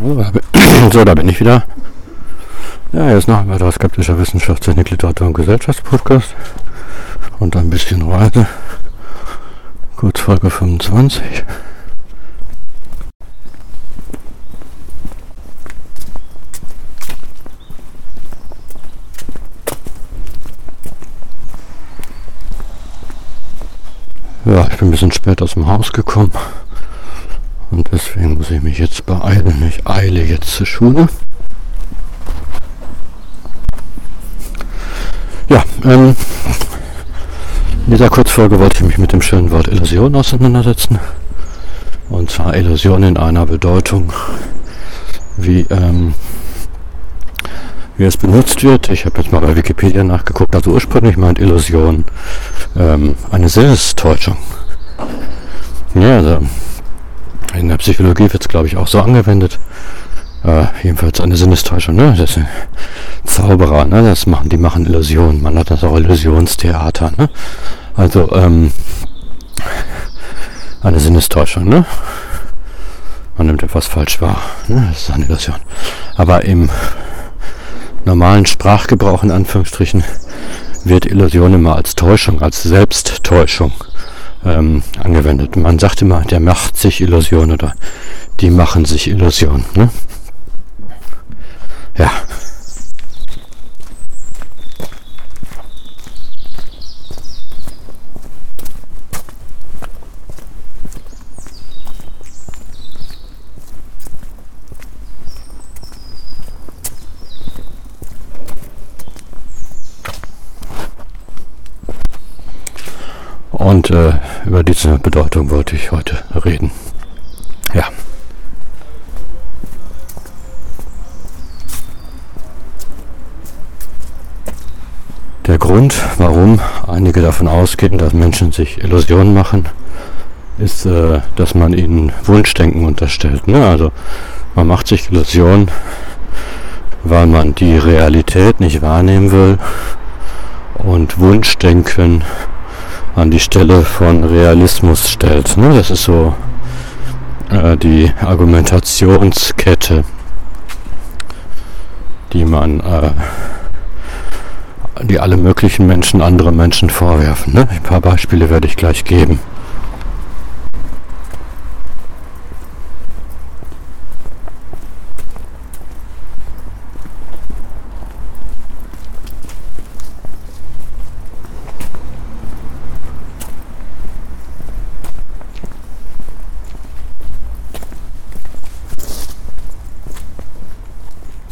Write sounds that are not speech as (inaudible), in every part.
(clears throat) So, da bin ich wieder. Ja, jetzt noch ein weiterer skeptischer Wissenschaftstechnik, Literatur und Gesellschaftspodcast. Und ein bisschen Reise. Kurz Folge 25. Ja, ich bin ein bisschen spät aus dem Haus gekommen. Und deswegen muss ich mich jetzt beeilen. Ich eile jetzt zur Schule. Ja, ähm, in dieser Kurzfolge wollte ich mich mit dem schönen Wort Illusion auseinandersetzen. Und zwar Illusion in einer Bedeutung, wie, ähm, wie es benutzt wird. Ich habe jetzt mal bei Wikipedia nachgeguckt. Also ursprünglich meint Illusion ähm, eine Sinnestäuschung. Ja, also in der Psychologie wird es, glaube ich, auch so angewendet. Äh, jedenfalls eine Sinnestäuschung, ne? Das sind Zauberer, ne? Das machen, die machen Illusionen. Man hat das auch Illusionstheater, ne? Also, ähm, eine Sinnestäuschung, ne? Man nimmt etwas falsch wahr, ne? Das ist eine Illusion. Aber im normalen Sprachgebrauch, in Anführungsstrichen, wird Illusion immer als Täuschung, als Selbsttäuschung ähm, angewendet. Man sagt immer, der macht sich Illusion oder die machen sich Illusion. Ne? Ja. Und äh, über diese Bedeutung wollte ich heute reden. Ja. Der Grund, warum einige davon ausgehen, dass Menschen sich Illusionen machen, ist, äh, dass man ihnen Wunschdenken unterstellt. Ne? Also man macht sich Illusionen, weil man die Realität nicht wahrnehmen will und Wunschdenken an die Stelle von Realismus stellt. Ne? Das ist so äh, die Argumentationskette, die man, äh, die alle möglichen Menschen anderen Menschen vorwerfen. Ne? Ein paar Beispiele werde ich gleich geben.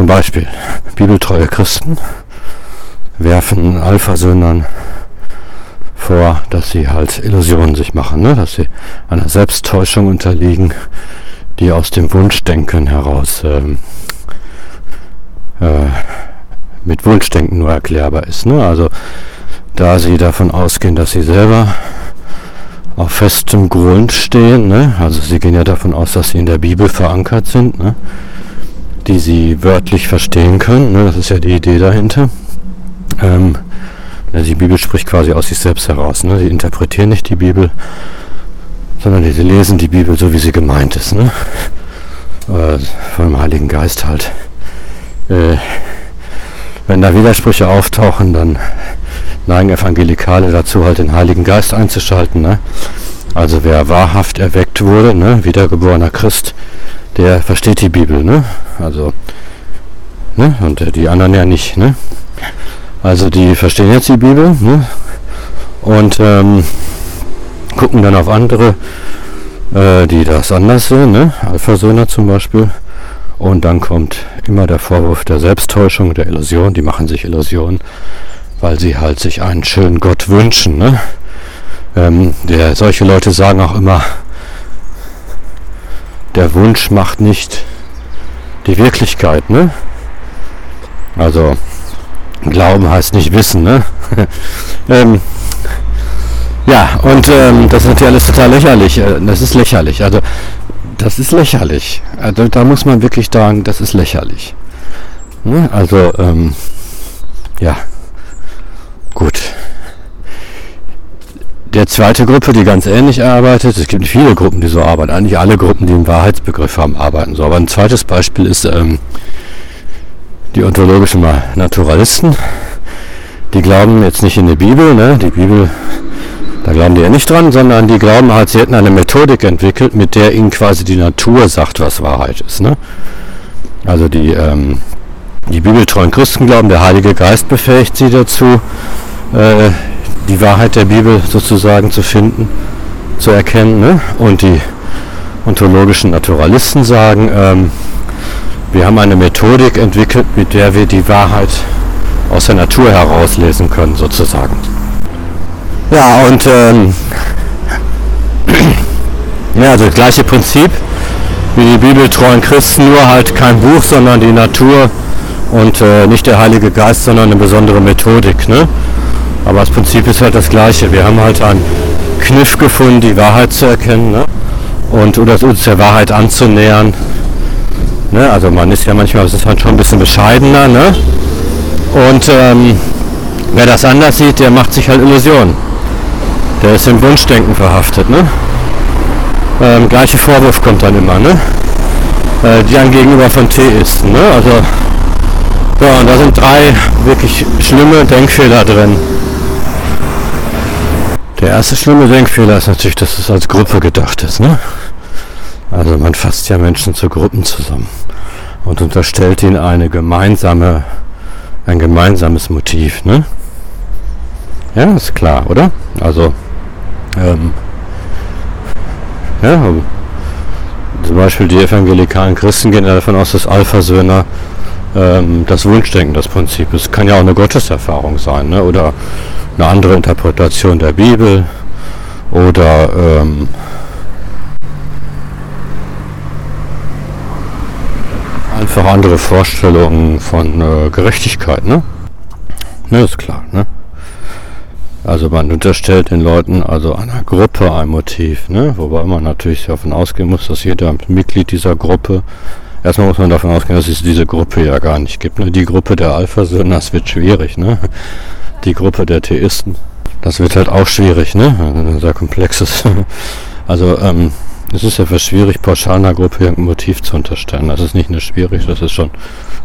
Zum Beispiel bibeltreue Christen werfen Alpha-Söhnern vor, dass sie halt Illusionen sich machen, ne? dass sie einer Selbsttäuschung unterliegen, die aus dem Wunschdenken heraus ähm, äh, mit Wunschdenken nur erklärbar ist. Ne? Also da sie davon ausgehen, dass sie selber auf festem Grund stehen, ne? also sie gehen ja davon aus, dass sie in der Bibel verankert sind, ne? Die sie wörtlich verstehen können. Ne? Das ist ja die Idee dahinter. Ähm, die Bibel spricht quasi aus sich selbst heraus. Ne? Sie interpretieren nicht die Bibel, sondern sie lesen die Bibel so, wie sie gemeint ist. Ne? Äh, vom Heiligen Geist halt. Äh, wenn da Widersprüche auftauchen, dann neigen Evangelikale dazu, halt den Heiligen Geist einzuschalten. Ne? Also wer wahrhaft erweckt wurde, ne? wiedergeborener Christ, der versteht die Bibel, ne? Also, ne? Und äh, die anderen ja nicht, ne? Also die verstehen jetzt die Bibel, ne? Und ähm, gucken dann auf andere, äh, die das anders sehen, ne? Alpha-Söhner zum Beispiel. Und dann kommt immer der Vorwurf der Selbsttäuschung, der Illusion. Die machen sich Illusionen, weil sie halt sich einen schönen Gott wünschen, ne? Ähm, der, solche Leute sagen auch immer, der Wunsch macht nicht die Wirklichkeit, ne? Also Glauben heißt nicht Wissen, ne? (laughs) ähm, ja, und ähm, das ist natürlich alles total lächerlich. Äh, das ist lächerlich. Also das ist lächerlich. Also da muss man wirklich sagen, das ist lächerlich. Ne? Also ähm, ja, gut. Der zweite Gruppe, die ganz ähnlich arbeitet, es gibt viele Gruppen, die so arbeiten, eigentlich alle Gruppen, die einen Wahrheitsbegriff haben, arbeiten so. Aber ein zweites Beispiel ist ähm, die ontologischen Naturalisten. Die glauben jetzt nicht in die Bibel, ne? die Bibel, da glauben die ja nicht dran, sondern die glauben halt, sie hätten eine Methodik entwickelt, mit der ihnen quasi die Natur sagt, was Wahrheit ist. Ne? Also die, ähm, die bibeltreuen Christen glauben, der Heilige Geist befähigt sie dazu, äh, die Wahrheit der Bibel sozusagen zu finden, zu erkennen. Ne? Und die ontologischen Naturalisten sagen, ähm, wir haben eine Methodik entwickelt, mit der wir die Wahrheit aus der Natur herauslesen können, sozusagen. Ja, und ähm, (clears throat) ja, also das gleiche Prinzip wie die bibeltreuen Christen, nur halt kein Buch, sondern die Natur und äh, nicht der Heilige Geist, sondern eine besondere Methodik. Ne? Aber das Prinzip ist halt das gleiche. Wir haben halt einen Kniff gefunden, die Wahrheit zu erkennen ne? und oder uns der Wahrheit anzunähern. Ne? Also man ist ja manchmal, ist halt schon ein bisschen bescheidener. Ne? Und ähm, wer das anders sieht, der macht sich halt Illusionen. Der ist im Wunschdenken verhaftet. Ne? Ähm, gleiche Vorwurf kommt dann immer. Ne? Äh, die dann gegenüber von Theisten. Ne? Also so, und da sind drei wirklich schlimme Denkfehler drin. Der erste schlimme Denkfehler ist natürlich, dass es als Gruppe gedacht ist. Ne? Also man fasst ja Menschen zu Gruppen zusammen und unterstellt ihnen eine gemeinsame, ein gemeinsames Motiv. Ne? Ja, ist klar, oder? Also, ähm, ja, zum Beispiel die evangelikalen Christen gehen davon aus, dass Alpha-Söhne ähm, das Wunschdenken das Prinzip ist. Kann ja auch eine Gotteserfahrung sein ne? oder eine andere Interpretation der Bibel oder ähm, einfach andere Vorstellungen von äh, Gerechtigkeit. Ne? ne, ist klar. Ne? Also man unterstellt den Leuten, also einer Gruppe ein Motiv, ne? wobei man natürlich davon ausgehen muss, dass jeder Mitglied dieser Gruppe Erstmal muss man davon ausgehen, dass es diese Gruppe ja gar nicht gibt. Ne? Die Gruppe der Alpha-Söhne, das wird schwierig. Ne? Die Gruppe der Theisten, das wird halt auch schwierig. Ne? Ein sehr komplexes. (laughs) Also ähm, es ist etwas schwierig, pauschal einer Gruppe irgendein Motiv zu unterstellen. Das ist nicht nur schwierig, das ist schon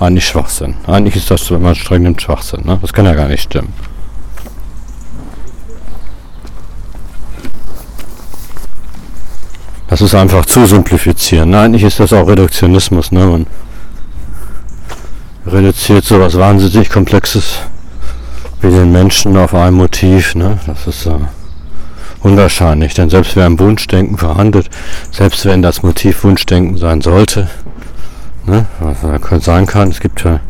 eigentlich Schwachsinn. Eigentlich ist das, wenn man streng nimmt, Schwachsinn. Ne? Das kann ja gar nicht stimmen. Das ist einfach zu simplifizieren. Ne? Eigentlich ist das auch Reduktionismus. Ne? Man reduziert so was wahnsinnig Komplexes wie den Menschen auf ein Motiv. Ne? Das ist äh, unwahrscheinlich. Denn selbst wer im Wunschdenken verhandelt, selbst wenn das Motiv Wunschdenken sein sollte, ne? was sein kann, es gibt ja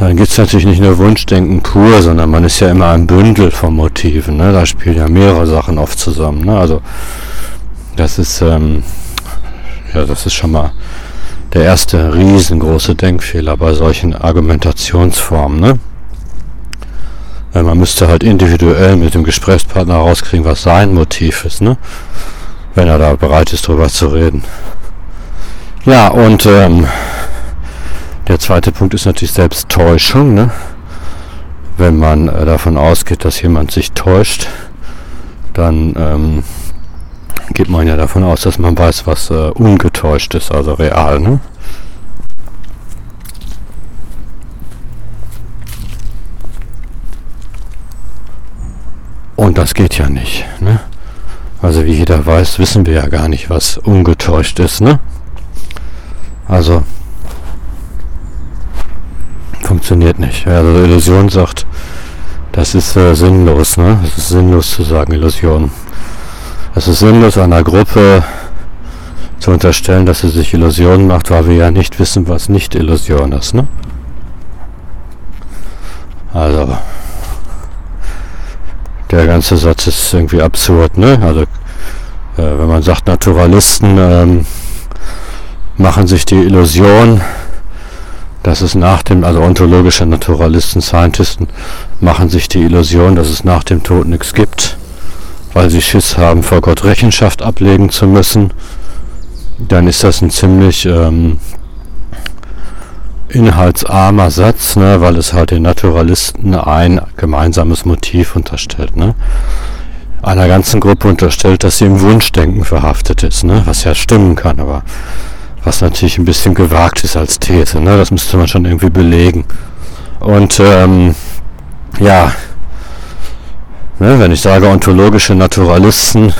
dann gibt es natürlich nicht nur Wunschdenken pur, sondern man ist ja immer ein Bündel von Motiven. Ne? Da spielen ja mehrere Sachen oft zusammen. Ne? Also das ist, ähm, ja, das ist schon mal der erste riesengroße Denkfehler bei solchen Argumentationsformen. Ne? Weil man müsste halt individuell mit dem Gesprächspartner rauskriegen, was sein Motiv ist, ne? wenn er da bereit ist, darüber zu reden. Ja, und ähm, der zweite Punkt ist natürlich Selbsttäuschung. Ne? Wenn man äh, davon ausgeht, dass jemand sich täuscht, dann ähm, geht man ja davon aus, dass man weiß, was äh, ungetäuscht ist, also real. Ne? Und das geht ja nicht. Ne? Also wie jeder weiß, wissen wir ja gar nicht, was ungetäuscht ist. Ne? Also funktioniert nicht. Also Illusion sagt, das ist äh, sinnlos. Ne? Es ist sinnlos zu sagen, Illusion. Es ist sinnlos einer Gruppe zu unterstellen, dass sie sich Illusionen macht, weil wir ja nicht wissen, was nicht Illusion ist. Ne? Also, der ganze Satz ist irgendwie absurd. Ne? Also, äh, wenn man sagt, Naturalisten ähm, machen sich die Illusion, dass es nach dem, also ontologische Naturalisten, Scientisten machen sich die Illusion, dass es nach dem Tod nichts gibt weil sie Schiss haben, vor Gott Rechenschaft ablegen zu müssen, dann ist das ein ziemlich ähm, inhaltsarmer Satz, ne, weil es halt den Naturalisten ein gemeinsames Motiv unterstellt. Ne? einer ganzen Gruppe unterstellt, dass sie im Wunschdenken verhaftet ist, ne? was ja stimmen kann, aber was natürlich ein bisschen gewagt ist als These. Ne? Das müsste man schon irgendwie belegen. Und ähm, ja, ne, wenn ich sage ontologische Naturalisten,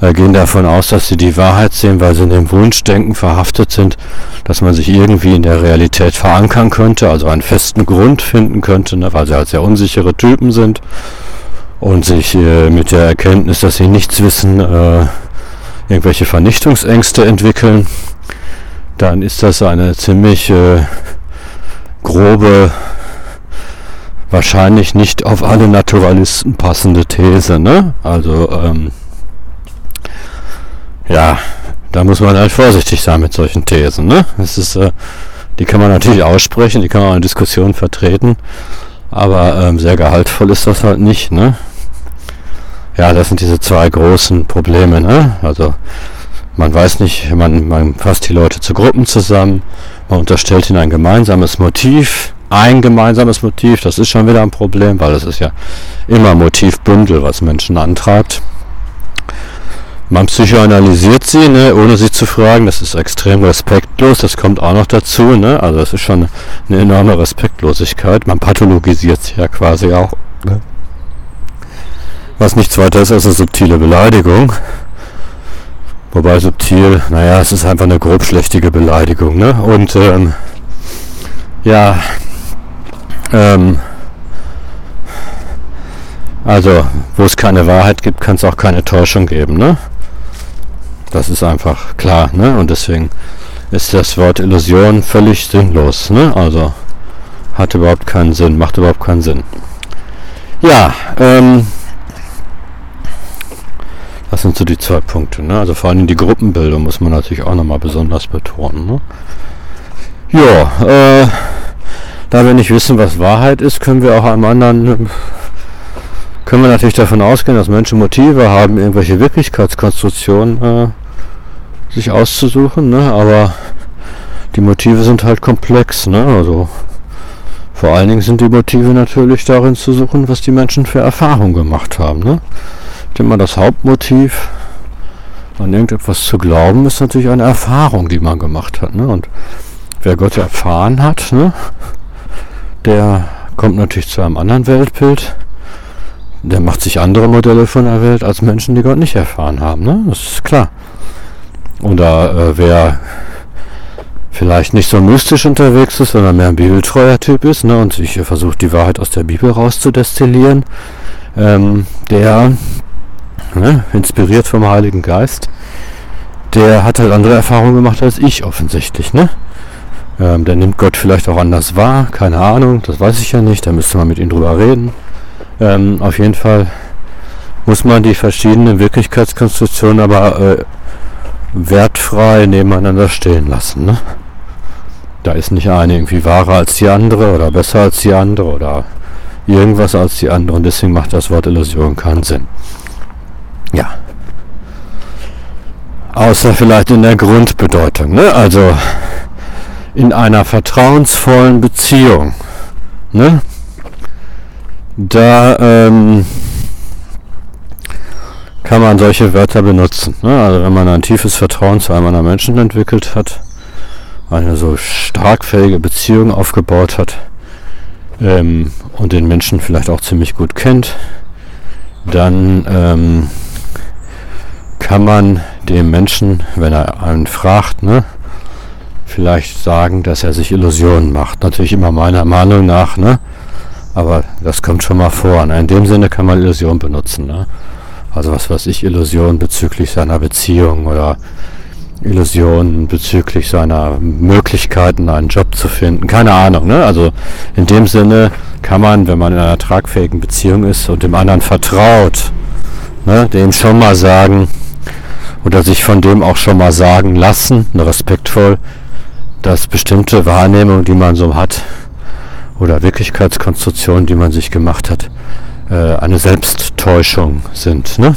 gehen davon aus, dass sie die Wahrheit sehen, weil sie in dem Wunschdenken verhaftet sind, dass man sich irgendwie in der Realität verankern könnte, also einen festen Grund finden könnte, ne, weil sie halt sehr unsichere Typen sind und sich äh, mit der Erkenntnis, dass sie nichts wissen, äh, irgendwelche Vernichtungsängste entwickeln, dann ist das eine ziemlich äh, grobe, wahrscheinlich nicht auf alle Naturalisten passende These. Ne? Also ähm, ja, da muss man halt vorsichtig sein mit solchen Thesen. Ne? Das ist, äh, die kann man natürlich aussprechen, die kann man in Diskussionen vertreten, aber ähm, sehr gehaltvoll ist das halt nicht. Ne? Ja, das sind diese zwei großen Probleme. Ne? Also man weiß nicht, man, man fasst die Leute zu Gruppen zusammen, man unterstellt ihnen ein gemeinsames Motiv, ein gemeinsames Motiv, das ist schon wieder ein Problem, weil es ist ja immer Motivbündel, was Menschen antreibt. Man psychoanalysiert sie, ne, ohne sie zu fragen. Das ist extrem respektlos. Das kommt auch noch dazu. Ne? Also das ist schon eine enorme Respektlosigkeit. Man pathologisiert sie ja quasi auch. Ne? Was nichts weiter ist als eine subtile Beleidigung. Wobei subtil, naja, es ist einfach eine grobschlächtige Beleidigung. Ne? Und ähm, ja, ähm, also, wo es keine Wahrheit gibt, kann es auch keine Täuschung geben. Ne? Das ist einfach klar, ne? Und deswegen ist das Wort Illusion völlig sinnlos, ne? Also hat überhaupt keinen Sinn, macht überhaupt keinen Sinn. Ja, ähm, das sind so die zwei Punkte, ne? Also vor allem die Gruppenbildung muss man natürlich auch nochmal besonders betonen, ne? Ja, äh, da wir nicht wissen, was Wahrheit ist, können wir auch einem anderen können wir natürlich davon ausgehen, dass Menschen Motive haben, irgendwelche Wirklichkeitskonstruktionen äh, sich auszusuchen, ne? aber die Motive sind halt komplex. Ne? Also vor allen Dingen sind die Motive natürlich darin zu suchen, was die Menschen für Erfahrungen gemacht haben. Ne? Ich denke mal, das Hauptmotiv an irgendetwas zu glauben, ist natürlich eine Erfahrung, die man gemacht hat. Ne? Und wer Gott erfahren hat, ne? der kommt natürlich zu einem anderen Weltbild der macht sich andere Modelle von der Welt als Menschen, die Gott nicht erfahren haben. Ne? Das ist klar. Oder äh, wer vielleicht nicht so mystisch unterwegs ist, sondern mehr ein bibeltreuer Typ ist ne, und sich versucht, die Wahrheit aus der Bibel rauszudestillieren, ähm, der, ne, inspiriert vom Heiligen Geist, der hat halt andere Erfahrungen gemacht als ich offensichtlich. Ne? Ähm, der nimmt Gott vielleicht auch anders wahr, keine Ahnung, das weiß ich ja nicht, da müsste man mit ihm drüber reden. Ähm, auf jeden Fall muss man die verschiedenen Wirklichkeitskonstruktionen aber äh, wertfrei nebeneinander stehen lassen. Ne? Da ist nicht eine irgendwie wahrer als die andere oder besser als die andere oder irgendwas als die andere und deswegen macht das Wort Illusion keinen Sinn. Ja. Außer vielleicht in der Grundbedeutung. Ne? Also in einer vertrauensvollen Beziehung. Ne? Da ähm, kann man solche Wörter benutzen. Ne? Also wenn man ein tiefes Vertrauen zu einem anderen Menschen entwickelt hat, eine so starkfähige Beziehung aufgebaut hat ähm, und den Menschen vielleicht auch ziemlich gut kennt, dann ähm, kann man dem Menschen, wenn er einen fragt, ne, vielleicht sagen, dass er sich Illusionen macht. Natürlich immer meiner Meinung nach, ne? Aber das kommt schon mal vor. Ne? In dem Sinne kann man Illusion benutzen. Ne? Also was weiß ich, Illusion bezüglich seiner Beziehung oder Illusionen bezüglich seiner Möglichkeiten, einen Job zu finden. Keine Ahnung. Ne? Also in dem Sinne kann man, wenn man in einer tragfähigen Beziehung ist und dem anderen vertraut, ne, dem schon mal sagen oder sich von dem auch schon mal sagen lassen, respektvoll, dass bestimmte Wahrnehmungen, die man so hat, oder Wirklichkeitskonstruktionen, die man sich gemacht hat, äh, eine Selbsttäuschung sind. Ne?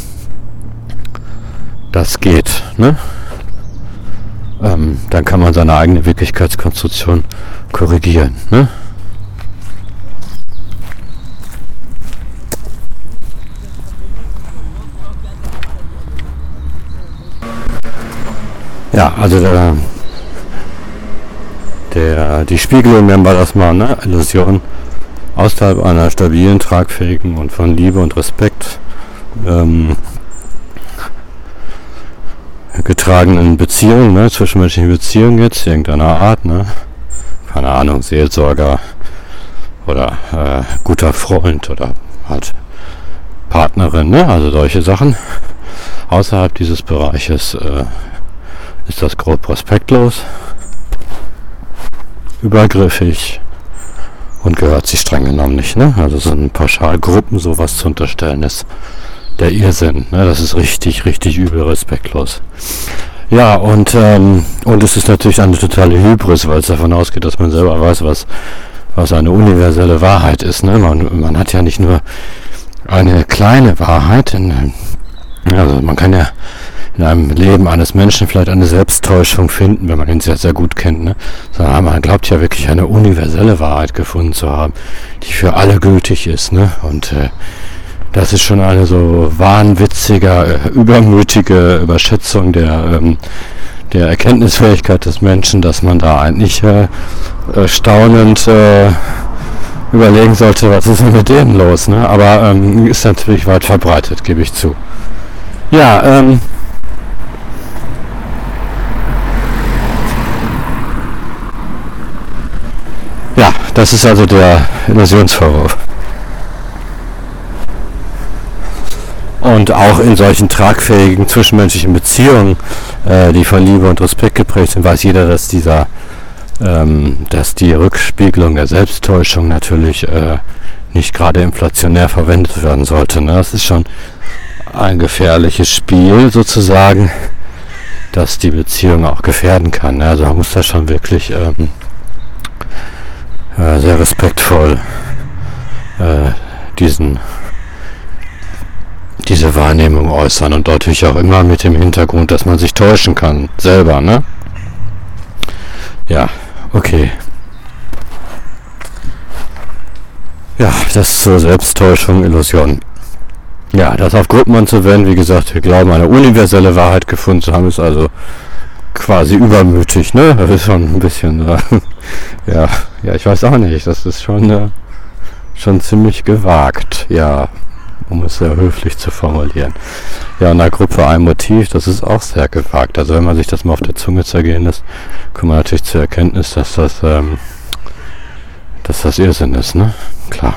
Das geht. Ne? Ähm, dann kann man seine eigene Wirklichkeitskonstruktion korrigieren. Ne? Ja, also da, der die Spiegelung nennen wir das mal, ne? Illusion außerhalb einer stabilen, tragfähigen und von Liebe und Respekt ähm, getragenen Beziehungen, ne, zwischenmenschlichen Beziehungen jetzt, irgendeiner Art, ne, keine Ahnung, Seelsorger oder äh, guter Freund oder halt Partnerin, ne, also solche Sachen. Außerhalb dieses Bereiches äh, ist das grob prospektlos, übergriffig und gehört sich streng genommen nicht, ne, also so ein Pauschalgruppen sowas zu unterstellen ist der Irrsinn. Ne? Das ist richtig, richtig übel respektlos. Ja, und, ähm, und es ist natürlich eine totale Hybris, weil es davon ausgeht, dass man selber weiß, was, was eine universelle Wahrheit ist. Ne? Man, man hat ja nicht nur eine kleine Wahrheit, in, also man kann ja in einem Leben eines Menschen vielleicht eine Selbsttäuschung finden, wenn man ihn sehr, sehr gut kennt. Ne? Sondern man glaubt ja wirklich eine universelle Wahrheit gefunden zu haben, die für alle gültig ist. Ne? Und äh, das ist schon eine so wahnwitzige, äh, übermütige Überschätzung der, ähm, der Erkenntnisfähigkeit des Menschen, dass man da eigentlich äh, äh, staunend äh, überlegen sollte, was ist denn mit denen los. Ne? Aber ähm, ist natürlich weit verbreitet, gebe ich zu. Ja, ähm, ja, das ist also der Illusionsvorwurf. Und auch in solchen tragfähigen zwischenmenschlichen Beziehungen, äh, die von Liebe und Respekt geprägt sind, weiß jeder, dass dieser, ähm, dass die Rückspiegelung der Selbsttäuschung natürlich äh, nicht gerade inflationär verwendet werden sollte. Ne? Das ist schon ein gefährliches Spiel sozusagen, das die Beziehung auch gefährden kann. Ne? Also man muss da schon wirklich ähm, äh, sehr respektvoll äh, diesen diese Wahrnehmung äußern und natürlich auch immer mit dem Hintergrund, dass man sich täuschen kann, selber, ne? Ja, okay. Ja, das zur Selbsttäuschung, Illusion. Ja, das auf Gruppen anzuwenden, wie gesagt, wir glauben, eine universelle Wahrheit gefunden zu haben, ist also quasi übermütig, ne? Das ist schon ein bisschen, äh, (laughs) ja, ja, ich weiß auch nicht, das ist schon, äh, schon ziemlich gewagt, ja um es sehr höflich zu formulieren. Ja, in der Gruppe ein Motiv, das ist auch sehr gewagt. Also wenn man sich das mal auf der Zunge zergehen lässt, kommt man natürlich zur Erkenntnis, dass das, ähm, dass das Irrsinn ist, ne? Klar.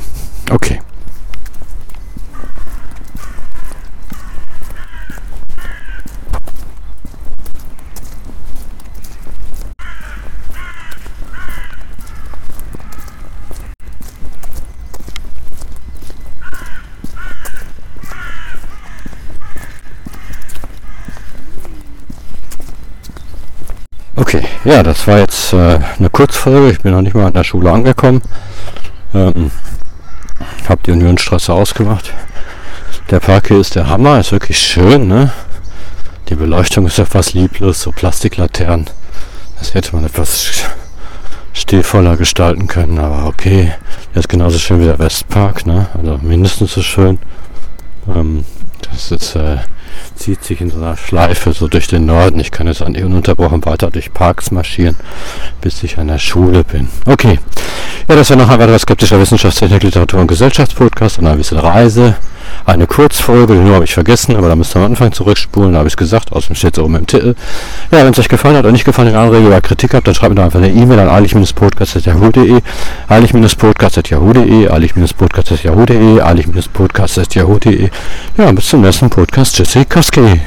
Okay. Okay, ja, das war jetzt äh, eine Kurzfolge. Ich bin noch nicht mal an der Schule angekommen. Ähm, hab die Unionstraße ausgemacht. Der Park hier ist der Hammer, ist wirklich schön, ne? Die Beleuchtung ist etwas lieblos, so Plastiklaternen. Das hätte man etwas stilvoller gestalten können, aber okay. Der ist genauso schön wie der Westpark, ne? Also mindestens so schön. Ähm, das ist äh, zieht sich in so einer Schleife so durch den Norden. Ich kann jetzt an ununterbrochen weiter durch Parks marschieren, bis ich an der Schule bin. Okay. Ja, das war noch ein weiterer skeptischer Wissenschaftstechnik, Literatur und Gesellschaftspodcast und ein bisschen Reise. Eine Kurzfolge, nur habe ich vergessen, aber da müsst ihr am Anfang zurückspulen, da habe ich es gesagt, außerdem steht es oben im Titel. Ja, wenn es euch gefallen hat oder nicht gefallen, eine Anregung oder Kritik habt, dann schreibt mir doch einfach eine E-Mail an eilig-podcast.yahoo.de, eilig-podcast.yahoo.de, eilig-podcast.yahoo.de, eilig-podcast.yahoo.de. Ja, bis zum nächsten Podcast. Tschüssi, Koski.